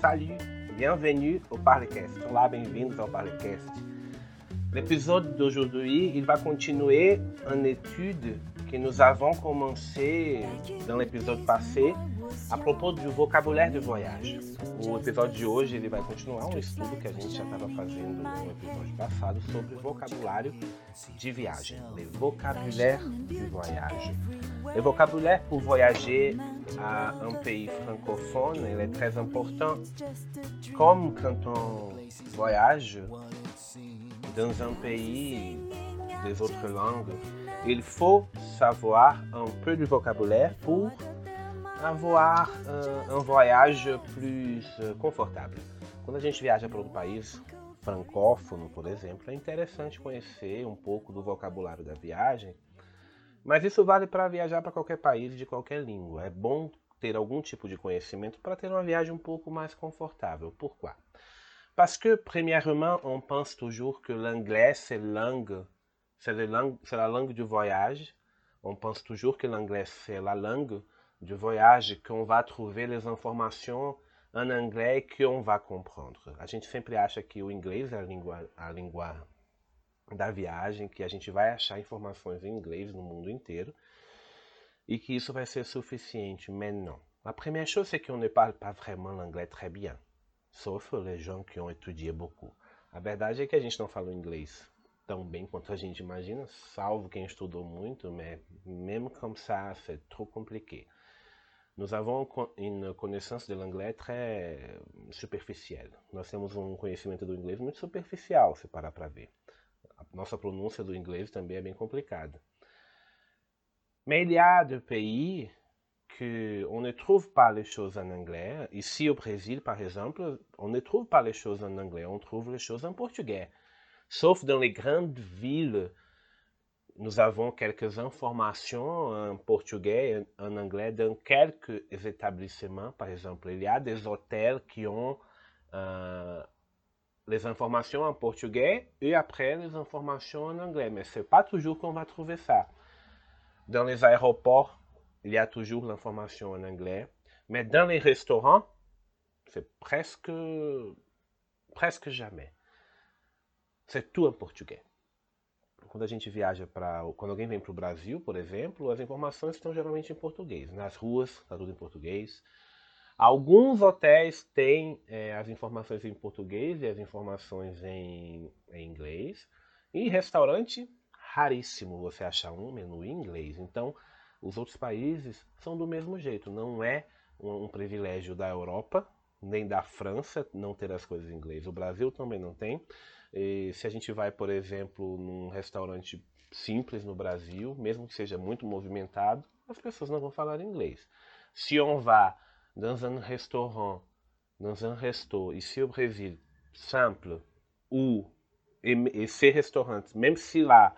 Salut, bienvenue au Parlecast. Olá, bem-vindos ao Parlecast. L'épisode d'aujourd'hui, il va continuer une étude que nous avons commencé dans l'épisode passé a propos do vocabulário de voyage. O episódio de hoje ele vai continuar um estudo que a gente já estava fazendo no episódio passado sobre vocabulário de viagem. Le vocabulaire de voyage. Le vocabulaire pour voyager à un pays francophone, il est très important. Comme quand on voyage dans un pays des autres langues, il faut savoir un peu de vocabulaire pour avoir um, um voyage plus confortável. Quando a gente viaja para outro país francófono, por exemplo, é interessante conhecer um pouco do vocabulário da viagem, mas isso vale para viajar para qualquer país de qualquer língua. É bom ter algum tipo de conhecimento para ter uma viagem um pouco mais confortável. Pourquoi? Parce que, premièrement, on pense toujours que l'anglais, c'est langue, c'est la langue du voyage. On pense toujours que l'anglais, c'est la langue de voyage qu'on va trouver les informations em anglais que on va comprendre. A gente sempre acha que o inglês é a língua, a língua da viagem, que a gente vai achar informações em inglês no mundo inteiro e que isso vai ser suficiente, mas não. A première chose, c'est qu'on ne parle pas vraiment l'anglais très bien, sauf les gens qui ont étudié beaucoup. A verdade é que a gente não fala inglês tão bem quanto a gente imagina, salvo quem estudou muito, mas mesmo comme ça, c'est trop compliqué. Nous avons une connaissance de l'anglais très superficielle. Nós temos um conhecimento do inglês muito superficial, se parar para ver. A nossa pronúncia do inglês também é bem complicada. Mais il y a des pays que on ne trouve pas les choses en anglais. Ici au Brésil, par exemple, on ne trouve pas les choses en anglais, on trouve les choses en portugais. Sauf dans les grandes villes nous avons quelques informations en portugais et en anglais dans quelques établissements. Par exemple, il y a des hôtels qui ont euh, les informations en portugais et après les informations en anglais. Mais ce n'est pas toujours qu'on va trouver ça. Dans les aéroports, il y a toujours l'information en anglais. Mais dans les restaurants, c'est presque, presque jamais. C'est portugais. quando a gente viaja para. Quando alguém vem para o Brasil, por exemplo, as informações estão geralmente em português. Nas ruas, está tudo em português. Alguns hotéis têm é, as informações em português e as informações em, em inglês. E restaurante, raríssimo você achar um menu em inglês. Então, os outros países são do mesmo jeito. Não é um, um privilégio da Europa, nem da França não ter as coisas em inglês. O Brasil também não tem. E se a gente vai, por exemplo, num restaurante simples no Brasil, mesmo que seja muito movimentado, as pessoas não vão falar inglês. Se on va dans un restaurant, dans un resto, Brésil, simple, ou et ces restaurants, même si là,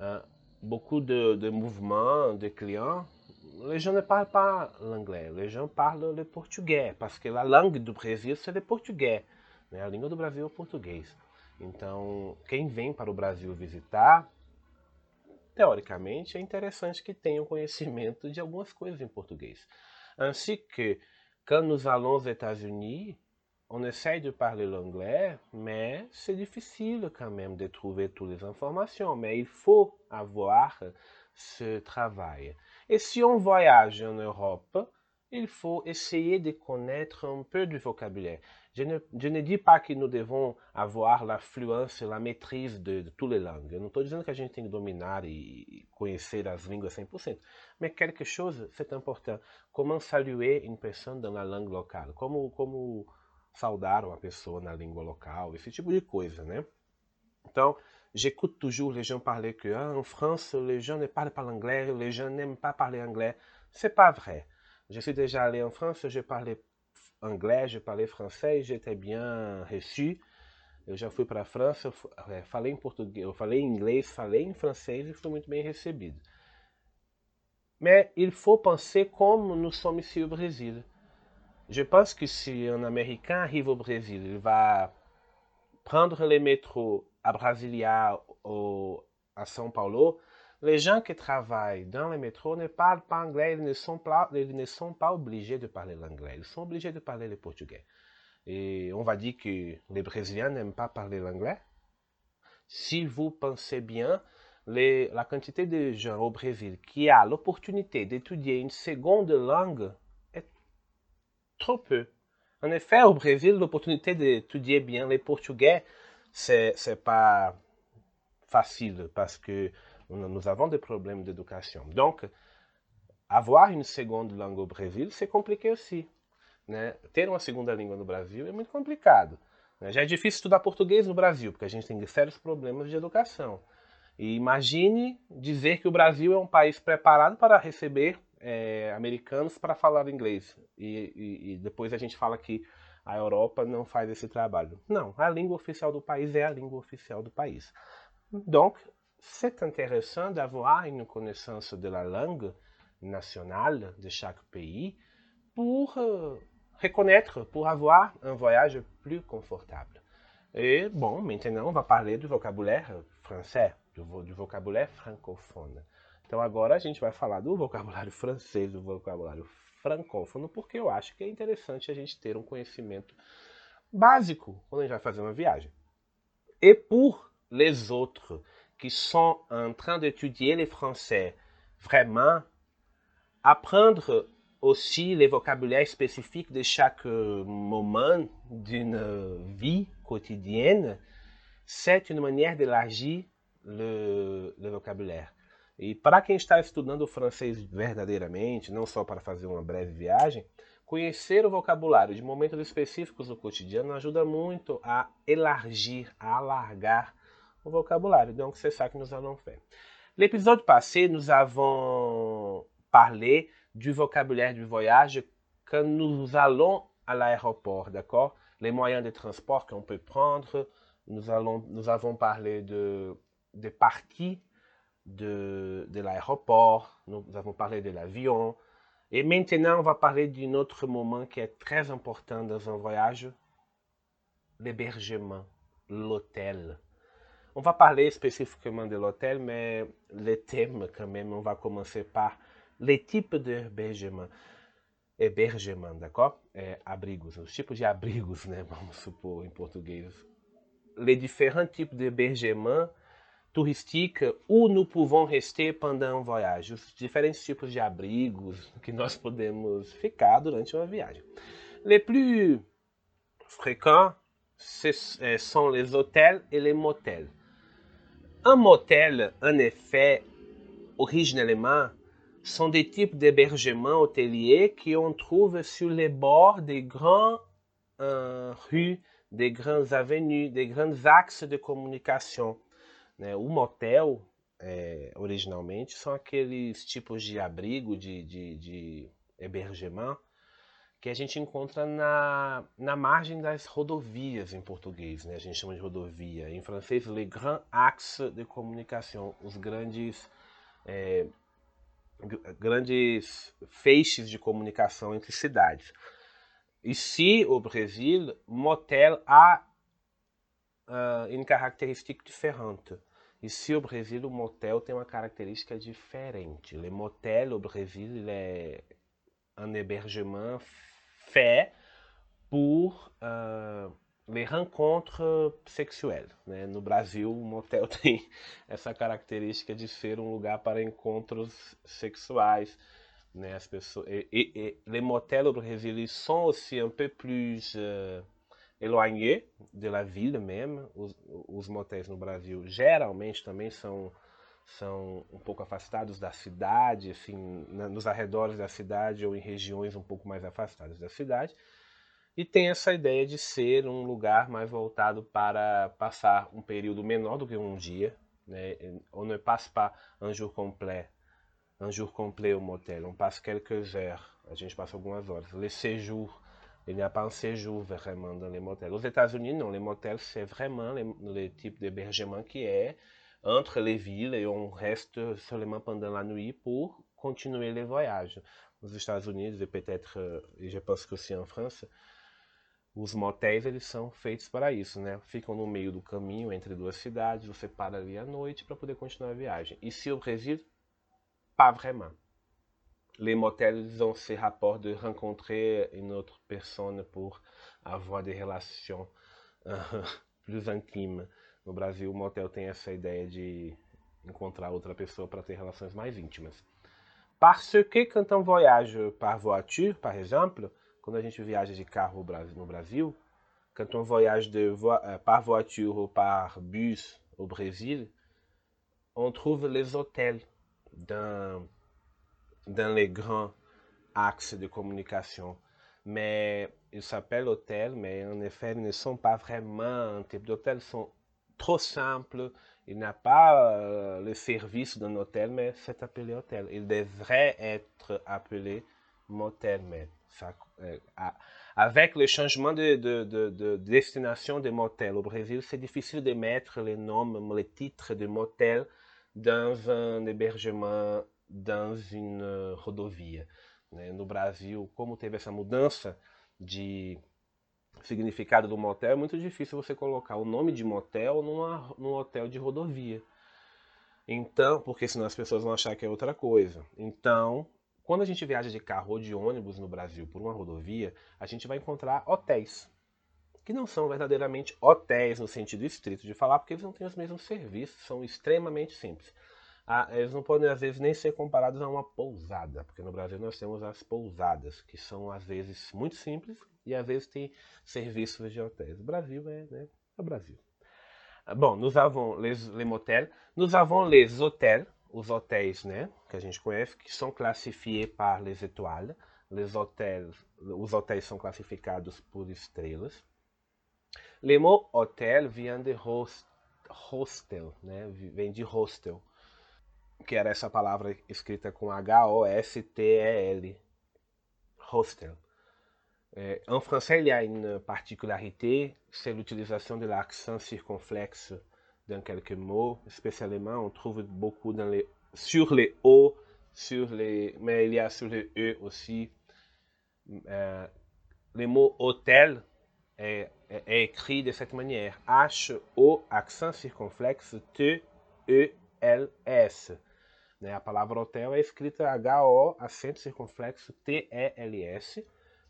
hein, beaucoup de, de mouvements de clients, les gens ne parlent pas l'anglais, les gens parlent le portugais, parce que la langue du Brésil, c'est le portugais. Né? A língua do Brasil é o português. Então, quem vem para o Brasil visitar, teoricamente, é interessante que tenha um conhecimento de algumas coisas em português. Ainsi que, quand nous allons aux États-Unis, on essaie de parler l'anglais, mais c'est difficile quand même de trouver toutes les informations. Mais il faut avoir ce travail. Et si on voyage en Europe, il faut essayer de connaître un peu du vocabulaire. Je ne, je dis pas que nous devons avoir la fluência, la maîtrise de, de toutes les langues. Eu não estou dizendo que a gente tem que dominar e conhecer as línguas 100%. Mas quelque chose, c'est important. Comment saluer une personne dans la langue locale? Como, como saudar uma pessoa na língua local? Esse tipo de coisa, né? Então, j'écoute toujours les gens parler que ah, en France, les gens ne parlent pas l'anglais, les gens n'aiment pas parler anglais. C'est pas vrai. Je suis déjà allé en France, j'ai parlé anglais, je parlais français, j'étais bien reçu. Eu já fui para a França, é, falei em português, eu falei em inglês, falei em francês e fui muito bem recebido. Mais il faut penser comme nous sommes ici au Brésil. Je pense que si un Américain arrive au Brésil, il va prendre le métro à Brasilia ou à São Paulo, les gens qui travaillent dans les métros ne parlent pas anglais, ils ne sont pas, obligés de parler l'anglais, ils sont obligés de parler le portugais. Et on va dire que les Brésiliens n'aiment pas parler l'anglais. Si vous pensez bien, la quantité de gens au Brésil qui a l'opportunité d'étudier une seconde langue est trop peu. En effet, au Brésil, l'opportunité d'étudier bien le portugais, c'est pas facile parce que nous avons des problèmes d'éducation. Donc, avoir une seconde langue au Brasil, c'est compliqué aussi. Né? Ter uma segunda língua no Brasil é muito complicado. Né? Já é difícil estudar português no Brasil, porque a gente tem sérios problemas de educação. E imagine dizer que o Brasil é um país preparado para receber é, americanos para falar inglês. E, e, e, depois a gente fala que a Europa não faz esse trabalho. Não, a língua oficial do país é a língua oficial do país. Donc, c'est intéressant d'avoir une connaissance de la langue nationale de chaque pays pour euh, reconnaître, pour avoir un voyage plus confortable. Et bon, maintenant on va parler do vocabulário français, do, do vocabulário francophone. Então agora a gente vai falar do vocabulário francês, do vocabulário francófono, porque eu acho que é interessante a gente ter um conhecimento básico quando a gente vai fazer uma viagem. E pour les autres qui sont en train d'étudier le français, vraiment apprendre aussi les vocabulaires spécifiques de chaque moment d'une vie quotidienne, c'est une manière d'élargir le, le vocabulaire. E para quem está estudando o francês verdadeiramente, não só para fazer uma breve viagem, conhecer o vocabulário de momentos específicos do cotidiano ajuda muito a elargir, a alargar vocabulaire. Donc, c'est ça que nous allons faire. L'épisode passé, nous avons parlé du vocabulaire du voyage quand nous allons à l'aéroport, d'accord? Les moyens de transport qu'on peut prendre. Nous avons parlé de, des parties de, de l'aéroport. Nous avons parlé de l'avion. Et maintenant, on va parler d'un autre moment qui est très important dans un voyage, l'hébergement, l'hôtel. On va parler spécifiquement de l'hôtel, mais le thème quand même, on va commencer par les types d'hébergement. Hébergement, d'accord? É, abrigos, os tipos de abrigos, né? Vamos supor em português. Les différents types d'hébergement touristique où nous pouvons rester pendant un voyage. Os diferentes tipos de abrigos que nós podemos ficar durante uma viagem. Les plus fréquents sont les hôtels et les motels. Un motel, en effet, originellement, sont des types d'hébergements hôteliers qu'on trouve sur les bords des grandes euh, rues, des grandes avenues, des grands axes de communication. Né? O motel, é, originalmente, são aqueles tipos de abrigo, de, de, de hébergement, que a gente encontra na, na margem das rodovias em português, né? a gente chama de rodovia. Em francês, les grands axes de communication, os grandes, é, grandes feixes de comunicação entre cidades. Ici, au Brasil, motel a uh, une caractéristique différente. Ici, au Brasil, o motel tem uma característica diferente. Le motel, au Brasil, il est un hébergement pour uh, les rencontres sexuelles. Né? No Brasil, o motel tem essa característica de ser um lugar para encontros sexuais. Né? As pessoas, e, e, e les motels au Brésil sont aussi un peu plus uh, éloignés de la ville même. Os, os motéis no Brasil geralmente também são são um pouco afastados da cidade, assim, nos arredores da cidade ou em regiões um pouco mais afastadas da cidade. E tem essa ideia de ser um lugar mais voltado para passar um período menor do que um dia. Né? On ne passe pas un jour complet, un jour complet au motel, on passe quelques heures, a gente passa algumas horas. Le séjour, il n'y a pas un séjour vraiment dans les motels. Aux États-Unis, non, les motels, c'est vraiment le type d'hébergement qui est entre les villes et on reste seulement pendant la nuit pour continuer les voyages. Nos Estados Unidos et peut-être, euh, et je pense que aussi en France, Os motéis eles são feitos para isso, né? Ficam no meio do caminho entre duas cidades, você para ali à noite para poder continuar a viagem. Ici au Brésil, pas vraiment. Les motels ont ce rapport de rencontrer une autre personne pour avoir des relations No Brasil, o motel tem essa ideia de encontrar outra pessoa para ter relações mais íntimas. Parce que quand on voyage par voiture, par exemple, quando a gente viaja de carro no Brasil, quand on voyage de vo euh, par voiture ou par bus au Brésil, on trouve les hôtels dans, dans les grands axes de communication. Mais ils s'appellent hôtels, mais en effet, ils ne sont pas vraiment un type d'hôtel, sont trop simples. Il n'a pas euh, le service d'un hôtel, mais c'est appelé hôtel. Il devrait être appelé motel, mais euh, avec le changement de, destination des motels au Brésil, c'est difficile de mettre les noms, les titres de motels dans un hébergement, dans une euh, rodovia. Né? No Brasil, como teve essa mudança de significado do motel, é muito difícil você colocar o nome de motel numa, num hotel de rodovia. Então, porque senão as pessoas vão achar que é outra coisa. Então, quando a gente viaja de carro ou de ônibus no Brasil por uma rodovia, a gente vai encontrar hotéis, que não são verdadeiramente hotéis no sentido estrito de falar, porque eles não têm os mesmos serviços, são extremamente simples. Ah, eles não podem, às vezes, nem ser comparados a uma pousada, porque no Brasil nós temos as pousadas, que são, às vezes, muito simples e, às vezes, têm serviços de hotéis. O Brasil é, né, é o Brasil. Ah, bom, nous avons les, les motels, nous avons les hôtels, os hotéis, né, que a gente conhece, que são classifiés par les étoiles. Les hôtels, os hotéis são classificados por estrelas. Le mot hôtel vient de host, hostel, né, vem de hostel, que era essa palavra escrita com H-O-S-T-E-L, hostel. en français, il y a une particularité, c'est l'utilisation de l'accent circonflexe dans quelques mots. Spécialement, on trouve beaucoup sur les O, sur les, mais il y a sur les E aussi. Euh, le mot hôtel est, écrit de cette manière. H-O, accent circonflexe, T-E-L-S. Né? A palavra hotel é escrita H-O, acento circunflexo, T-E-L-S.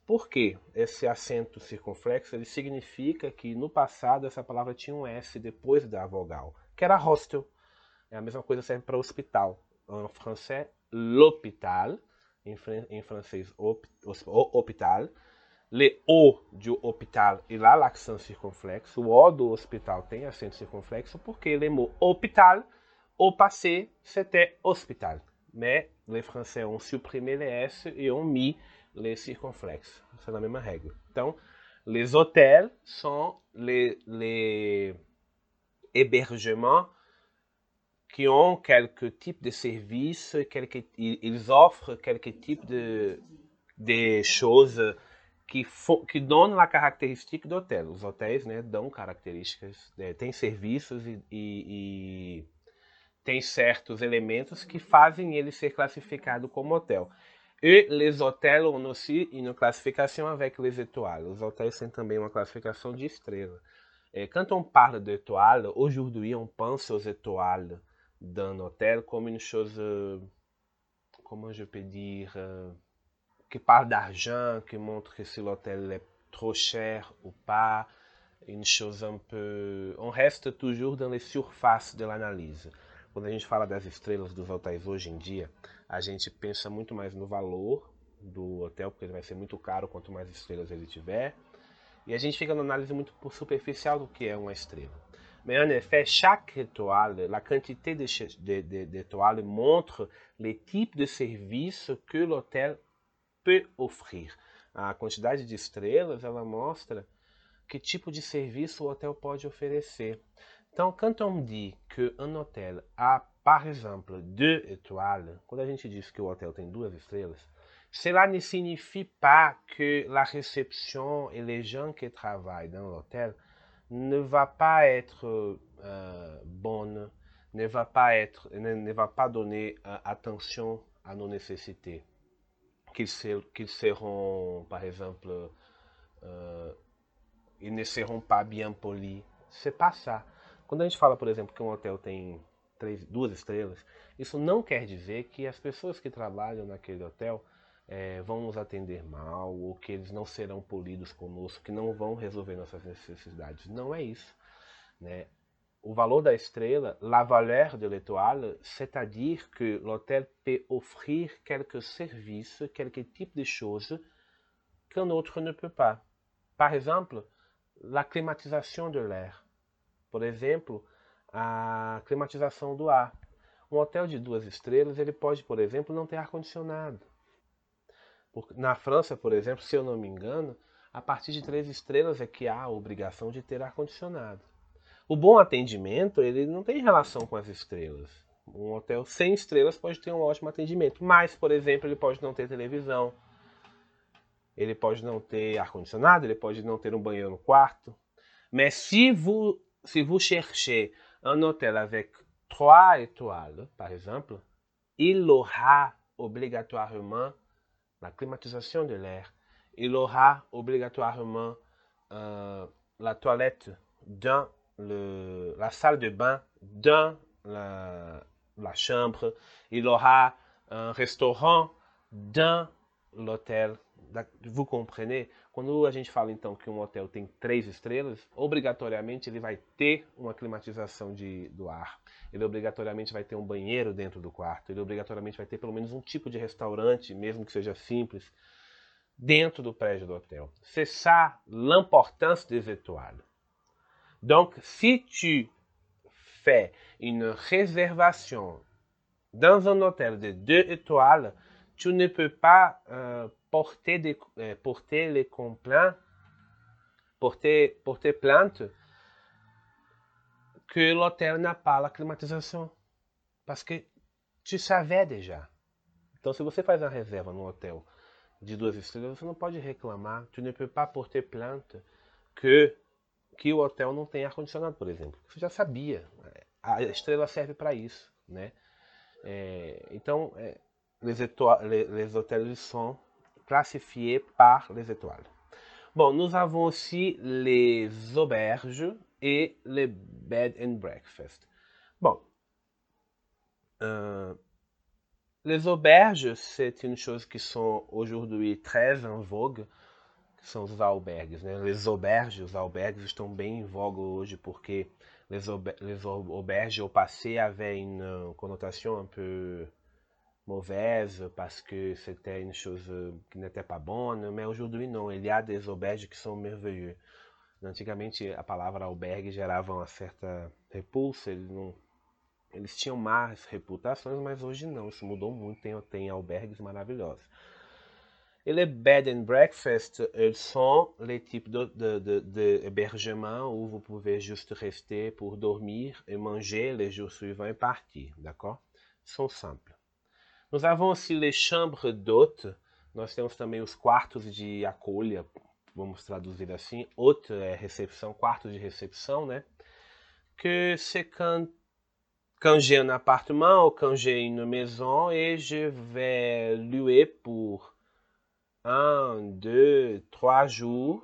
Por quê? Esse acento circunflexo ele significa que no passado essa palavra tinha um S depois da vogal, que era hostel. É a mesma coisa serve para hospital. Em francês, l'hôpital. Em, em, francês, op, hôpital. Le O de hôpital e lá l'accent circunflexo. O O do hospital tem acento circunflexo porque le mot hôpital, au passé, c'était hospital. Mais les français ont supprimé les S et ont mis les circonflexes. C'est la même règle. Donc, les hôtels sont les, les hébergements qui ont quelques types de services, quelques, ils offrent quelques types de, de choses que, que dão a característica do hotel. Os hotéis né, dão características, é, tem serviços e, e, e, tem certos elementos que fazem ele ser classificado como hotel. E les hôtels ont aussi une classification avec les étoiles. Os hotéis têm também uma classificação de estrela. Et quand on parle d'étoiles, aujourd'hui on pense aux étoiles d'un hôtel comme une chose, comment je peux dire, qui parle d'argent, qui montre que si l'hôtel est trop cher ou pas, une chose un peu... On reste toujours dans les surfaces de l'analyse. Quando a gente fala das estrelas dos hotéis hoje em dia, a gente pensa muito mais no valor do hotel, porque ele vai ser muito caro quanto mais estrelas ele tiver. E a gente fica numa análise muito superficial do que é uma estrela. Mais en effet, chaque étoile, la quantité d'étoiles montre les types de services que l'hôtel peut offrir. A quantidade de estrelas, ela mostra que tipo de serviço o hotel pode oferecer. Então, quand on dit que un hôtel a, par exemple, deux étoiles, quando a gente que o hotel tem duas cela ne signifie pas que la réception et les gens qui travaillent dans l'hôtel ne va pas être euh, bonne, ne va pas être, ne, va pas donner euh, attention à nos nécessités, qu'ils ser, qu seront, par exemple, euh, ils ne seront pas bien polis. C'est pas ça. Quando a gente fala, por exemplo, que um hotel tem três, duas estrelas, isso não quer dizer que as pessoas que trabalham naquele hotel é, vão nos atender mal ou que eles não serão polidos conosco, que não vão resolver nossas necessidades. Não é isso. Né? O valor da estrela, la valeur de l'étoile, c'est-à-dire que l'hôtel peut offrir quelques services, quelques types de choses qu'un autre ne peut pas. Par exemple, la climatisation de l'air. Por exemplo, a climatização do ar. Um hotel de duas estrelas, ele pode, por exemplo, não ter ar-condicionado. Na França, por exemplo, se eu não me engano, a partir de três estrelas é que há a obrigação de ter ar-condicionado. O bom atendimento, ele não tem relação com as estrelas. Um hotel sem estrelas pode ter um ótimo atendimento, mas, por exemplo, ele pode não ter televisão, ele pode não ter ar-condicionado, ele pode não ter um banheiro no quarto. Mas se vous, si vous cherchez un hôtel avec trois étoiles, par exemple, il aura obligatoirement la climatisation de l'air. Il aura obligatoirement euh, la toilette dans la salle de bain dans la, la chambre. Il aura un restaurant dans l'hôtel. Vous comprenez? Quando a gente fala então que um hotel tem três estrelas, obrigatoriamente ele vai ter uma climatização de, do ar. Ele obrigatoriamente vai ter um banheiro dentro do quarto. Ele obrigatoriamente vai ter pelo menos um tipo de restaurante, mesmo que seja simples, dentro do prédio do hotel. C'est ça l'importance des étoiles. Donc, si tu fais une réservation dans un hôtel de deux étoiles, tu ne peux pas euh, porter, des, euh, porter les complaints, porter, porter plainte que l'hôtel n'a pas la climatisation. Parce que tu savais déjà. Então, se você faz uma reserva num hotel de duas estrelas, você não pode reclamar. Tu ne peux pas porter plainte que que o hotel não tem ar-condicionado, por exemplo. Você já sabia. A estrela serve para isso. Né? É, então, é, les, les, les hôtels sont classifiés par les étoiles. Bon, nous avons aussi les auberges et les bed and breakfast. Bon, euh, les auberges, c'est une chose qui sont aujourd'hui très en vogue são os albergues. Né? Les auberges, os albergues estão bem em voga hoje porque les, auber les auberges au passé avaient une connotation un peu mauvaise parce que c'était une chose qui n'était pas bonne, mais aujourd'hui non, il y a des auberges que são merveilleux. Antigamente a palavra albergue gerava uma certa repulsa, eles, não, eles tinham más reputações, mas hoje não, isso mudou muito, tem, tem albergues maravilhosos. Et les bed and breakfast, ils sont les types d'hébergement de, de, où vous pouvez juste rester pour dormir et manger les jours suivants et partir, d'accord? Sont simples. Nous avons aussi les chambres d'hôtes. Nós temos também os quartos de acolha, vamos traduzir assim. Hôte é recepção, quarto de recepção, né? Que c'est quand, quand j'ai ou quand j'ai une maison et je vais louer pour un, deux, trois jours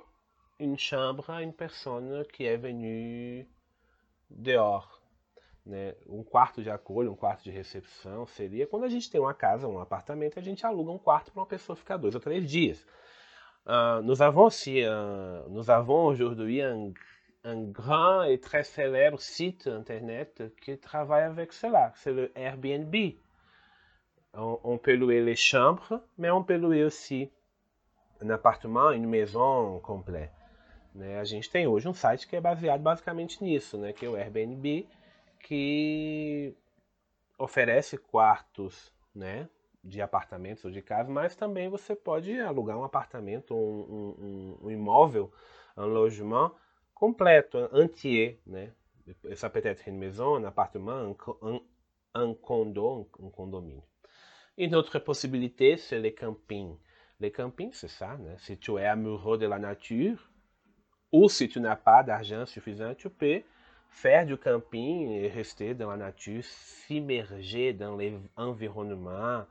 une chambre à une personne qui est venue dehors. Né? Um quarto de acolho, um quarto de recepção seria quando a gente tem uma casa, um apartamento, a gente aluga um quarto para uma pessoa ficar dois ou três dias. Uh, nous avons aussi, uh, nous avons aujourd'hui un, un, grand et très célèbre site internet qui travaille avec cela, c'est le Airbnb. On, on peut louer les chambres, mais on peut louer aussi um appartement, une maison complet. Né? A gente tem hoje um site que é baseado basicamente nisso, né? que é o Airbnb, que oferece quartos né? de apartamentos ou de casa, mas também você pode alugar um apartamento, um, um, um imóvel, um logement completo, entier. Né? Ça peut être une maison, un appartement, un, un condo, condomínio. Une autre possibilité, c'est les campings. Les campings, c'est ça. Né? Si tu es amoureux de la nature, ou si tu n'as pas d'argent suffisant, tu peux faire du camping et rester dans la nature, s'immerger dans l'environnement.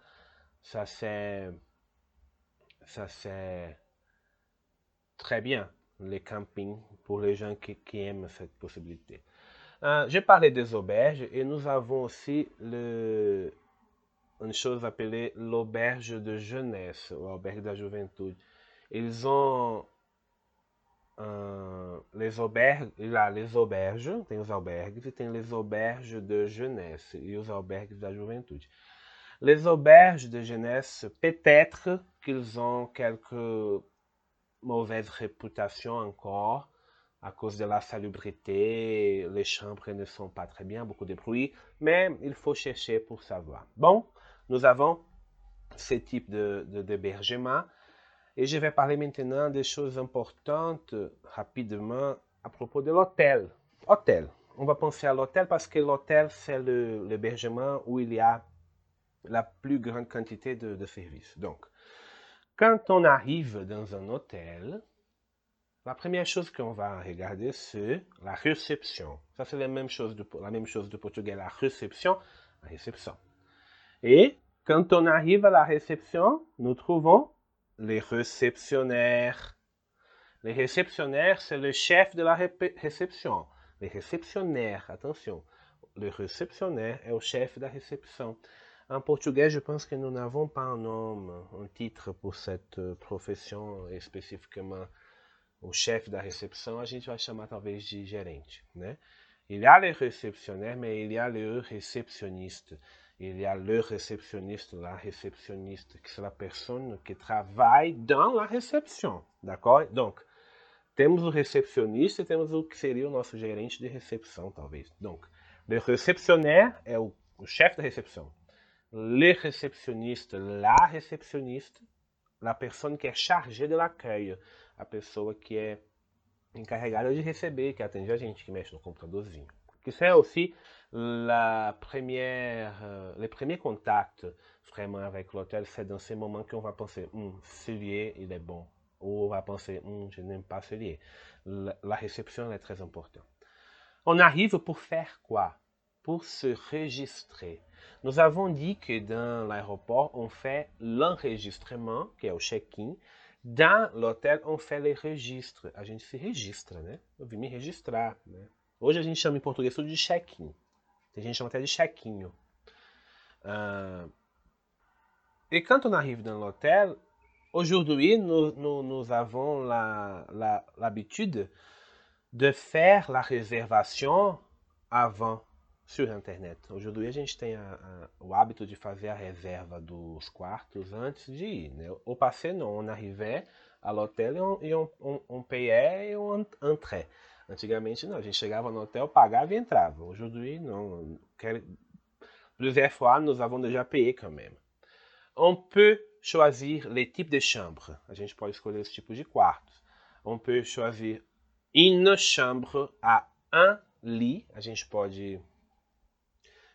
Ça, c'est. Ça, c'est. Très bien. les campings pour les gens qui, aiment cette possibilité. Euh, J'ai parlé des auberges et nous avons aussi le, une chose appelée l'auberge de jeunesse, ou auberge da juventude. Ils ont les auberges, lá, les auberges, tem os albergues e les auberges de jeunesse e os albergues da juventude. Les auberges de jeunesse, peut-être qu'ils ont quelques mauvaises réputations encore à cause de la salubrité, les chambres ne sont pas très bien, beaucoup de bruit, mais il faut chercher pour savoir. Bon, nous avons ce type de, de, et je vais parler maintenant des choses importantes rapidement à propos de l'hôtel. Hôtel. On va penser à l'hôtel parce que l'hôtel, c'est l'hébergement où il y a la plus grande quantité de, de services. Donc, quand on arrive dans un hôtel, la première chose qu'on va regarder, c'est la réception. Ça, c'est la même chose de, la même chose de portugais, la réception, la réception. Et quand on arrive à la réception, nous trouvons les réceptionnaires. Les réceptionnaires, c'est le chef de la réception. Les réceptionnaires, attention. Le réceptionnaire est le chef de la réception. En portugais, je pense que nous n'avons pas un nom, un titre pour cette profissão especificamente o chefe da recepção, a gente vai chamar talvez de gerente, né? Il y a le réceptionnaire, mais il y a le réceptionniste. Il y a le réceptionniste, la réceptionniste, que c'est la personne qui travaille dans la réception, d'accord? Donc, temos o recepcionista e temos o que seria o nosso gerente de recepção, talvez. Donc, le réceptionnaire é o, o chefe da recepção. Le réceptionniste, la réceptionniste, la personne qui est chargée de l'accueil, a pessoa que é encarregada de receber, que atende a gente, que mexe no computadorzinho. C'est aussi la première, euh, vraiment avec l'hôtel, c'est dans ces moments qu'on va penser, hum, celui il est bon. Ou on va penser, hum, je n'aime pas celui. La, la réception est très importante. On arrive pour faire quoi? Pour se registrer. Nous avons dit que dans l'aéroport, on fait l'enregistrement, que é o check-in. Dans l'hôtel, on fait les registres. A gente se registra, né? Eu vim me registrar, né? Hoje a gente chama em português tudo de check-in. Tem gente chama até de chequinho. Uh, et quand on arrive dans l'hôtel, aujourd'hui, nous, nous, nous, avons l'habitude la, la, de faire la réservation avant sur Internet. Aujourd'hui, a gente tem a, a, o hábito de fazer a reserva dos quartos antes de ir. Né? Au passé, non. On arrivait à l'hôtel et on, et on, on, on payait et on entrait. Antigamente, não. A gente chegava no hotel, pagava e entrava. Aujourd'hui, non. Plusieurs fois, nous avons déjà payé quand même. On peut choisir les types de chambres. A gente pode escolher os tipos de quartos. On peut choisir une chambre à un lit. A gente pode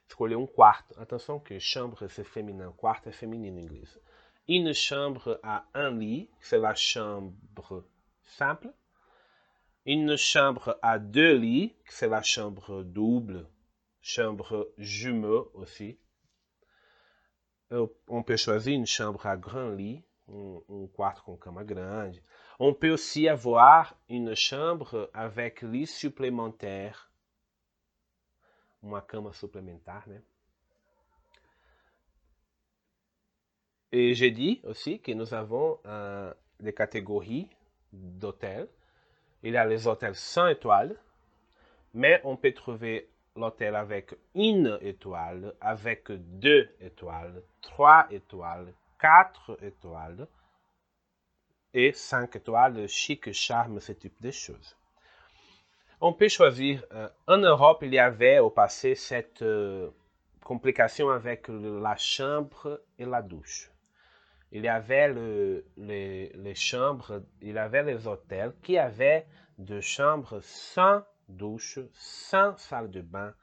escolher um quarto. Atenção que chambre c'est féminin, quarto é feminino em inglês. Une chambre à un lit, c'est la chambre simple. Une chambre à deux lits, c'est la chambre double. Chambre jumeau aussi. On peut choisir une chambre à grand lit, um, um quarto. On peut aussi avoir une chambre avec lit supplémentaire uma cama suplementar, né? Et j'ai dit aussi que nous avons euh, des catégories d'hôtels. Il y a les hôtels 100 étoiles, mais on peut trouver l'hôtel avec une étoile, avec deux étoiles, trois étoiles, quatre étoiles et cinq étoiles, chic, charme, ce type de choses. On peut choisir. Euh, en Europe, il y avait au passé cette euh, complication avec la chambre et la douche. Il y avait le, les, chambres, il y avait les hôtels qui avaient deux chambres sans douche, sans salle de bain.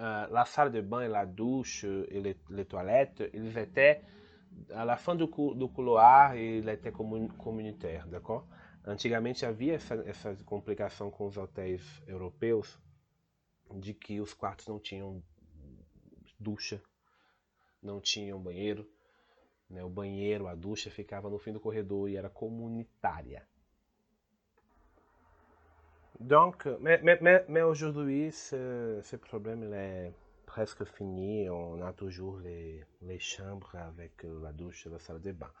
Euh, la salle de bain et la douche et les, toilettes, ils étaient à la fin du, cou du couloir et ils étaient commun communautaires, d'accord? Antigamente havia essa, essa complicação com os hotéis europeus de que os quartos não tinham ducha, não tinham banheiro. Né? O banheiro, a ducha ficava no fim do corredor e era comunitária. Donc, mais, mais, mais, aujourd'hui, ce, presque fini. On a toujours les, les chambres avec la douche la salle de bain.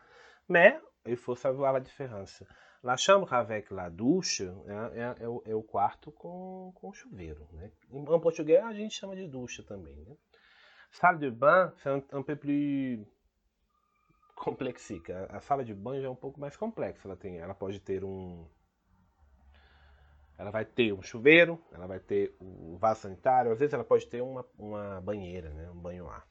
Mais il faut savoir a diferença. La chambre avec la douche é, é, é, o, é o, quarto com, com chuveiro. Né? Em, em, português a gente chama de ducha também. Né? Salle de bain é um, um peu plus complexique. A, sala de banho já é um pouco mais complexa. Ela, tem, ela pode ter um. Ela vai ter um chuveiro, ela vai ter o vaso sanitário, às vezes ela pode ter uma, uma banheira, né? um banho-ar.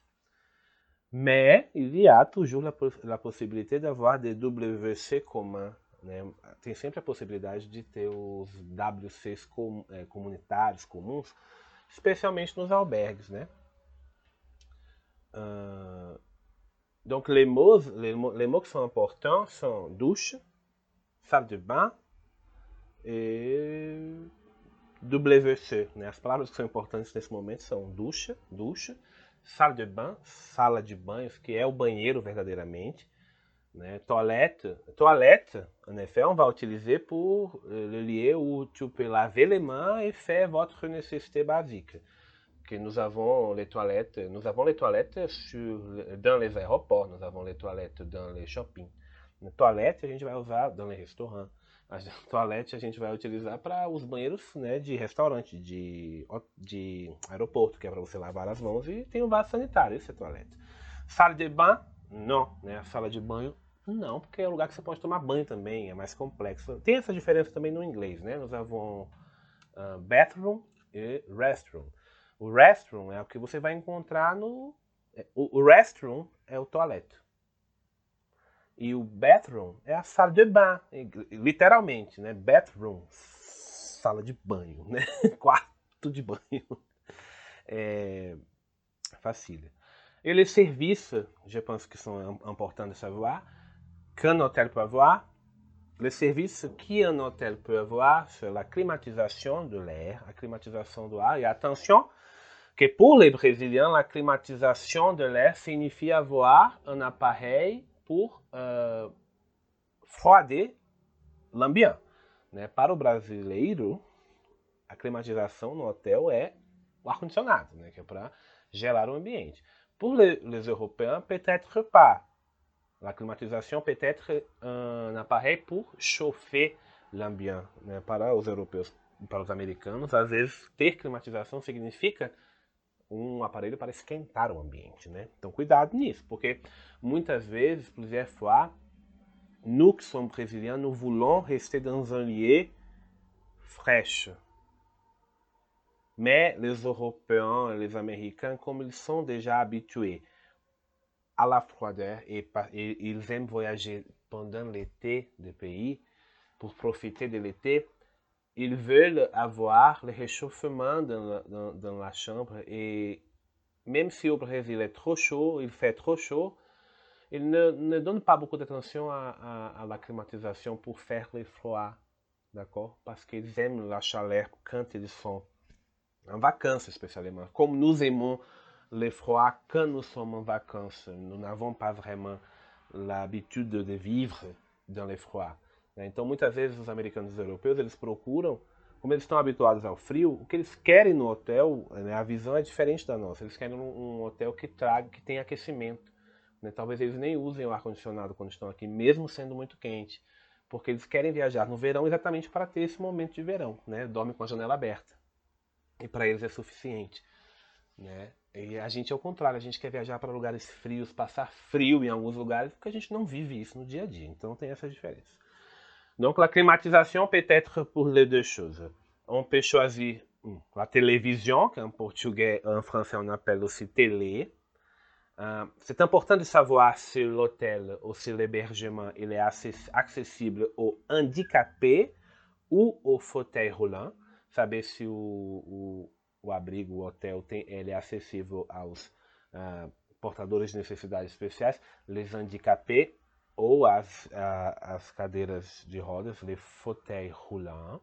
Mais il y a toujours la, la possibilité d'avoir des WC communs. Né? Tem sempre a possibilidade de ter os WCs com, é, comunitários comuns, especialmente nos albergues. Né? Uh, donc les mots, les, les mots qui sont importants sont douche, salle de bain e WC. As palavras que são importantes nesse momento são ducha, ducha, salle de bain, sala de banhos, que é o banheiro verdadeiramente. Né? Toilette, toilette, en effet, on va utiliser pour euh, le lieu où tu peux laver les mains et faire votre nécessité basique. Que nous avons les toilettes, nous avons les toilettes sur, dans les aéroports, nous avons les toilettes dans les shoppings. Toilette a gente vai usar dans les restaurants. A toalete a gente vai utilizar para os banheiros né, de restaurante, de, de aeroporto, que é para você lavar as mãos, e tem o vaso sanitário, isso é toalete. Sala de banho, não, né? Sala de banho, não, porque é um lugar que você pode tomar banho também, é mais complexo. Tem essa diferença também no inglês, né? Nós avons uh, bathroom e restroom. O restroom é o que você vai encontrar no. É, o, restroom é o toalete. E o bathroom é a sala de banho, literalmente, né? Bathroom, sala de banho, né? Quarto de banho. É, facile. Et les services, je pense qu'ils sont importants de savoir, qu'un hôtel peut avoir. Les services qu'un hôtel peut avoir, c'est la climatisation de l'air, la climatisation de l'air. Et que pour les Brésiliens, la climatisation de l'air signifie avoir un appareil por uh, froader l'ambiance. Né? Para o brasileiro, a climatização no hotel é o ar-condicionado, né? que é para gelar o ambiente. Pour les, les Européens, peut-être pas. La climatisation peut être un appareil pour chauffer l'ambiance. Né? Para os europeus, para os americanos, às vezes ter climatização significa um aparelho para esquentar o ambiente, né? Então cuidado nisso, porque muitas vezes, plusieurs fois, nous qui sommes brésiliens, nous voulons rester dans un lieu fraîche. Mais les Européens les Américains, comme ils sont déjà habitués à la froideur et, et ils aiment voyager pendant l'été du pays pour profiter de l'été, ils veulent avoir le réchauffement dans la, chambre et même si au Brésil est trop chaud, il fait trop chaud, ils ne, ne donnent pas beaucoup d'attention à, à, à, la climatisation pour faire le froid, d'accord? Parce qu'ils aiment la chaleur quand ils sont en vacances spécialement. Comme nous aimons le froid quand nous sommes en vacances, nous n'avons pas vraiment l'habitude de vivre dans le froid. Né? Então, muitas vezes, os americanos e os europeus, eles procuram, como eles estão habituados ao frio, o que eles querem no hotel, né, a visão é diferente da nossa. Eles querem um, um hotel que traga, que tenha aquecimento. Né? Talvez eles nem usem o ar-condicionado quando estão aqui, mesmo sendo muito quente. Porque eles querem viajar no verão exatamente para ter esse momento de verão. Né? Dorme com a janela aberta. E para eles é suficiente. Né? E a gente é o contrário, a gente quer viajar para lugares frios, passar frio em alguns lugares, porque a gente não vive isso no dia a dia. Então tem essa diferença. Donc la climatisation peut être pour les deux choses. On peut choisir la télévision, qu'en portugais, en français on appelle aussi télé. Euh, c'est important de savoir si l'hôtel ou si l'hébergement il est accessible aux handicapés ou aux fauteuils roulants. Saber se o, o, o abrigo, o hotel, tem, ele é acessível aos uh, portadores de necessidades especiais, les handicapés ou as, a, as cadeiras de rodas, les fauteuils roulants.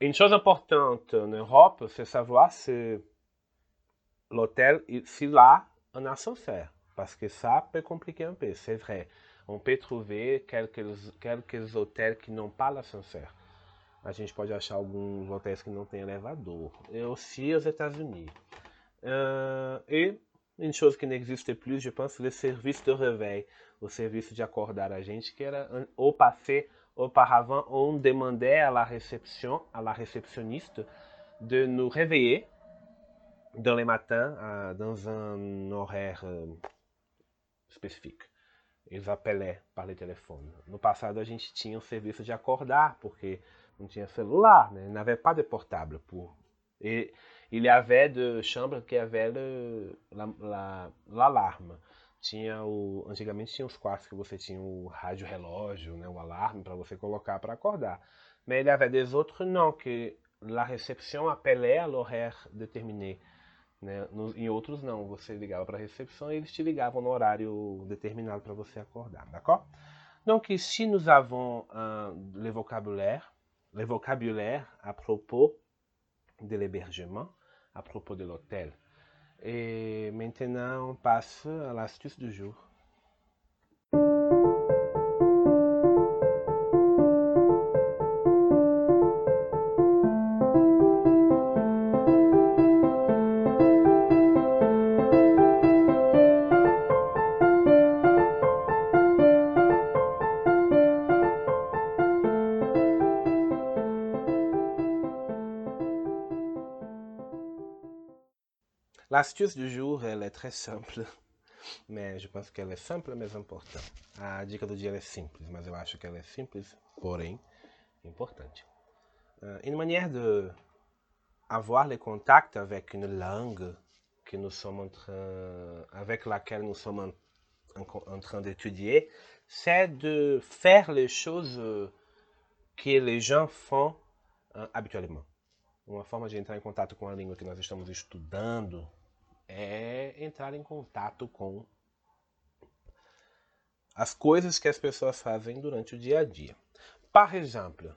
Une chose importante en Europe, c'est savoir si l'hôtel, s'il a un ascenseur, parce que ça peut compliquer un peu, c'est vrai. On peut trouver quelques, quelques hôtels qui n'ont pas l'ascenseur. a gente pode achar alguns hotéis que não tem elevador. Et aussi aux États-Unis. Uh, et une chose qui n'existe plus, je pense, le service de réveil, o serviço de acordar a gente, que era au passé, auparavant, on demandait à la réception, à la réceptionniste, de nous réveiller dans les matins, uh, dans un horaire uh, spécifique. Eles appelaient par le telefone. No passado a gente tinha o serviço de acordar, porque não tinha celular, né? Havia pas de portable pour. Et il y avait de chambre que avait l'alarme. Tinha o antigamente tinha os quartos que você tinha o rádio relógio, né, o alarme para você colocar para acordar. Mais il y avait des non que la réception appelait à l'horaire déterminé. Né? Em outros não, você ligava para a recepção e eles te ligavam no horário determinado para você acordar, d'accord? Donc ici nous avons uh, le vocabulaire, le vocabulaire à propos de l'hébergement, à propos de l'hôtel. Et maintenant on passe à l'astuce du jour. L'astuce du jour, elle est très simple, mas je pense qu'elle est simple, mais importante. A dica do dia é simples, mas eu acho que ela é simples, porém importante. Uh, une manière de avoir le contact avec une langue que nous sommes en train, avec laquelle nous sommes en, en, en train d'étudier, c'est de faire les choses que les gens font uh, habituellement. Uma forma de entrar em contato com a língua que nós estamos estudando é entrar em contato com as coisas que as pessoas fazem durante o dia a dia. Par exemple,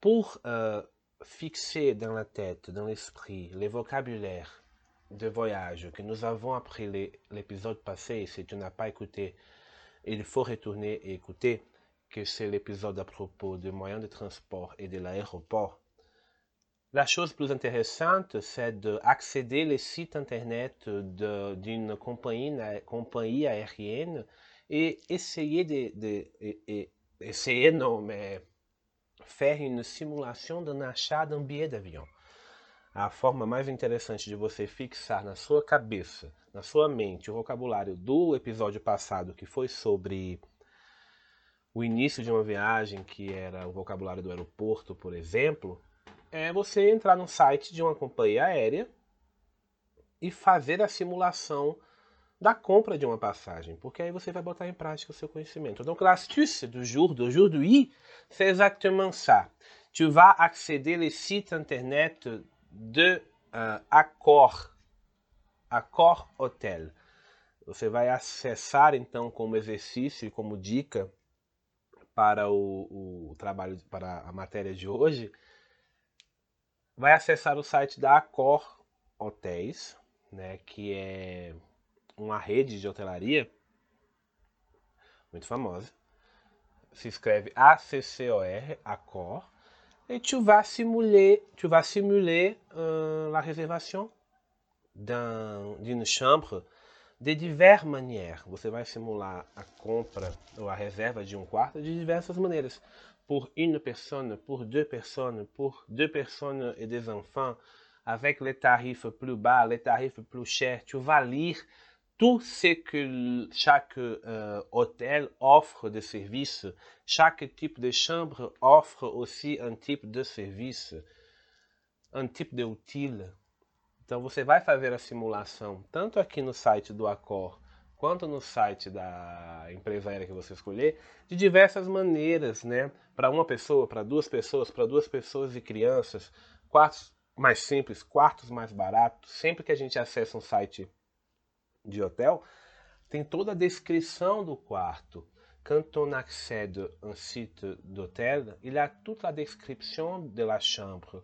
pour uh, fixer dans la tête, dans l'esprit, les vocabulaires de voyage que nous avons appris l'épisode passé, si tu n'as pas écouté, il faut retourner et écouter, que c'est l'épisode à propos des moyens de transport et de l'aéroport. La chose plus intéressante, c'est d'accéder les sites internet d'une compagnie, compagnie aérienne et essayer de, de, de, essayer non, mais faire une simulação d'un achat d'un billet d'avion. A forma mais interessante de você fixar na sua cabeça, na sua mente, o vocabulário do episódio passado, que foi sobre o início de uma viagem, que era o vocabulário do aeroporto, por exemplo, é você entrar no site de uma companhia aérea e fazer a simulação da compra de uma passagem, porque aí você vai botar em prática o seu conhecimento. Donc l'astuce du jour d'aujourd'hui, c'est exactement ça. Tu vas accéder les sites internet de uh, Accor, Accor Hotel. Você vai acessar então como exercício e como dica para o, o trabalho, para a matéria de hoje, vai acessar o site da Accor Hotéis, né, que é uma rede de hotelaria muito famosa. Se escreve A-C-C-O-R, Accor. E tu vas simuler, tu vas simuler uh, la réservation d'une chambre de diversas maneiras. Você vai simular a compra ou a reserva de um quarto de diversas maneiras pour une personne, pour deux personnes, pour deux personnes et des enfants, avec les tarifs plus bas, les tarifs plus chers. Tu vas lire tout ce que chaque euh, hôtel offre de services. Chaque type de chambre offre aussi un type de service, un type de utile. Então você vai fazer a simulação tanto aqui no site do Accor quanto no site da empresa aérea que você escolher, de diversas maneiras, né? Para uma pessoa, para duas pessoas, para duas pessoas e crianças, quartos mais simples, quartos mais baratos. Sempre que a gente acessa um site de hotel, tem toda a descrição do quarto. Quand on accède à un site d'hôtel, il y a toute la description de la chambre.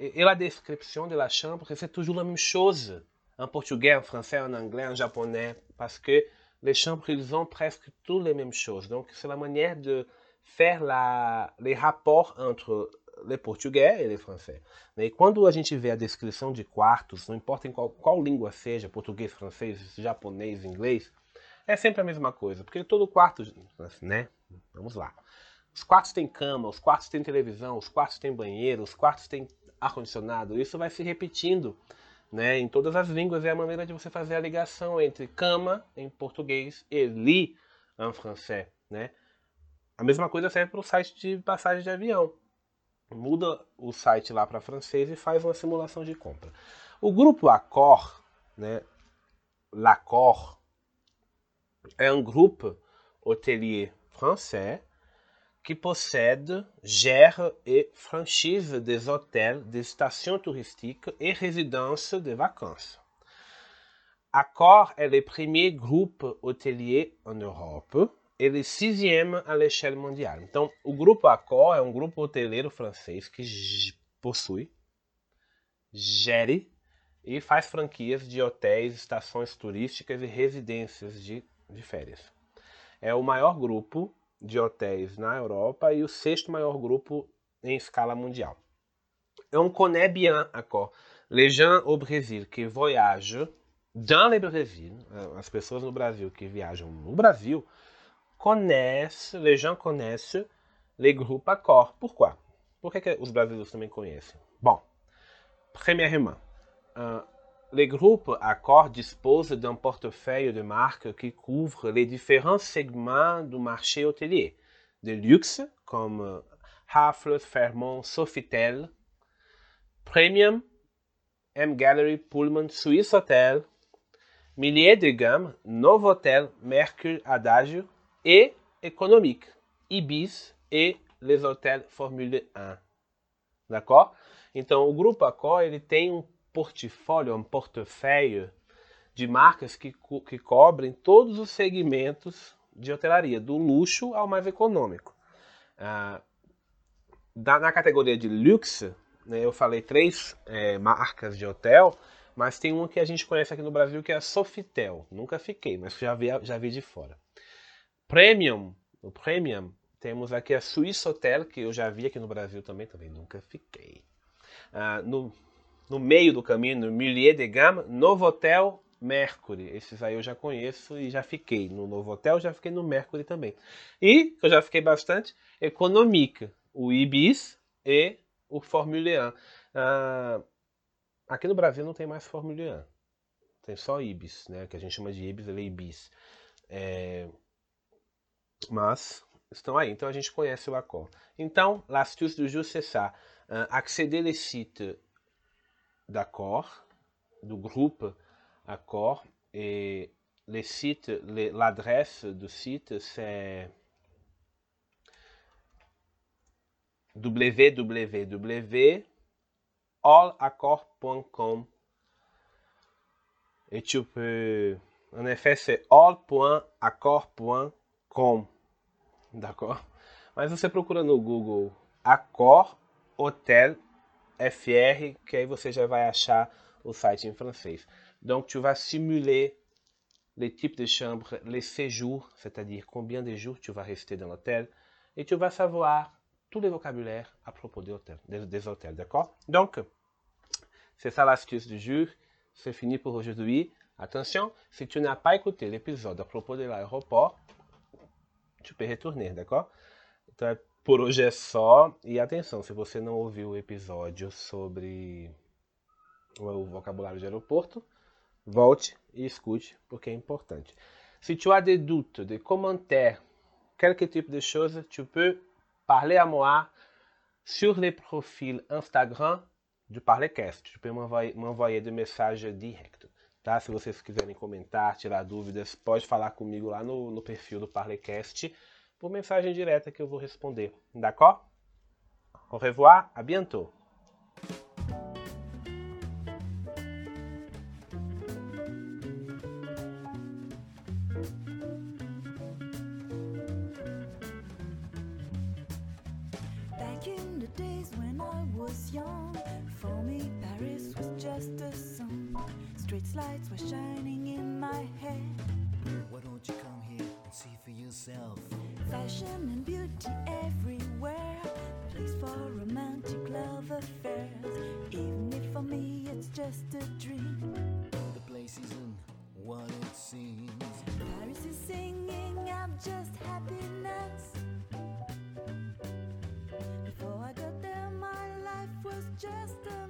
Et la description de la chambre, c'est toujours la même chose en portugais, en français, en anglais, en japonais, parce que les chambres, ils ont presque toutes les mêmes choses. Donc, c'est la manière de faire la, les rapports entre le português e le français. E quando a gente vê a descrição de quartos, não importa em qual, qual língua seja, português, francês, japonês, inglês, é sempre a mesma coisa, porque todo quarto, né? Vamos lá. Os quartos têm cama, os quartos têm televisão, os quartos têm banheiro, os quartos têm ar-condicionado. Isso vai se repetindo né, em todas as línguas. É a maneira de você fazer a ligação entre cama em português e lit em francês. Né? A mesma coisa serve para o site de passagem de avião. Muda o site lá para francês e faz uma simulação de compra. O grupo Accor, né, l'Accor, é um grupo hotelier francês qui possède, gère et franchise des hôtels, des stations touristiques et résidences de vacances. Accor est le premier groupe hotelier en Europe e le sixième à l'échelle mondiale. Então, o grupo Accor é um grupo hoteleiro francês que possui, gere e faz franquias de hotéis, estações turísticas e residências de, de férias. É o maior grupo de hotéis na Europa e o sexto maior grupo em escala mundial. On connaît bien encore les gens au Brésil qui voyagent dans le Brésil, eh, as pessoas no Brasil que viajam no Brasil, connaissent, les gens connaissent les groupes Accor. Pourquoi? Por que, que os brasileiros também conhecem? Bom, premièrement, uh, les groupes Accor disposent d'un portefeuille de marques qui couvre les différents segments du marché hôtelier, de luxe comme Raffles, Fairmont, Sofitel, Premium, M Gallery, Pullman, Swiss Hotel, Milliers de gamme, Novotel, Mercure, Adagio et économique, Ibis et les hôtels Formule 1. D'accord? Então, o grupo Accor ele tem um portfólio, um portefeuille de marcas que, co que cobrem todos os segmentos de hotelaria, do luxo ao mais econômico. Ah, da, na categoria de luxe, né, eu falei três é, marcas de hotel, mas tem uma que a gente conhece aqui no Brasil que é a Sofitel. Nunca fiquei, mas já vi, já vi de fora. Premium, o Premium, temos aqui a Swiss Hotel, que eu já vi aqui no Brasil também, também nunca fiquei. Ah, no no meio do caminho, no Millier de Gamme, Novotel Mercury. Esses aí eu já conheço e já fiquei. No Novotel já fiquei no Mercury também. E, eu já fiquei bastante, Economica, o Ibis e o Formule 1. Ah, aqui no Brasil não tem mais Formule 1. Tem só Ibis, né? Que a gente chama de Ibis, ele é Ibis. É... Mas estão aí. Então a gente conhece o Accor. Então, l'astuce du jour, c'est ça. Uh, d'accord, du groupe Accord. Et les sites, l'adresse du site, c'est www.allaccord.com. Et tu peux, en effet, c'est all.accord.com. D'accord? Mas você procura no Google Accor Hotel FR, que aí você já vai achar o site em francês. Donc tu vas simuler les types de chambres, les séjours, c'est-à-dire combien de jours tu vas rester dans l'hôtel, et tu vas savoir tous les vocabulaires à propos des hôtels, des, hôtels, d'accord? Donc, c'est ça l'astuce du jour. C'est fini pour aujourd'hui. Attention, si tu n'as pas écouté l'épisode à propos de l'aéroport, tu peux retourner, d'accord? Por hoje é só. E atenção, se você não ouviu o episódio sobre o vocabulário de aeroporto, volte e escute, porque é importante. Si tu as des doutes, quelque type de choses, tu peux parler à moi sur les profils Instagram do Parlecast. Tu peux m'envoyer des messages directs. Tá? Se vocês quiserem comentar, tirar dúvidas, pode falar comigo lá no, no perfil do Parlecast por mensagem direta que eu vou responder. D'accord? Au revoir, à bientôt. Back in the days when I was young, for me Paris was just a song. Street lights were shining in my head. Why don't you come here? And see for yourself. Fashion and beauty everywhere. Place for romantic love affairs. Even if for me it's just a dream. The place isn't what it seems. Paris is singing out just happiness. Before I got there, my life was just a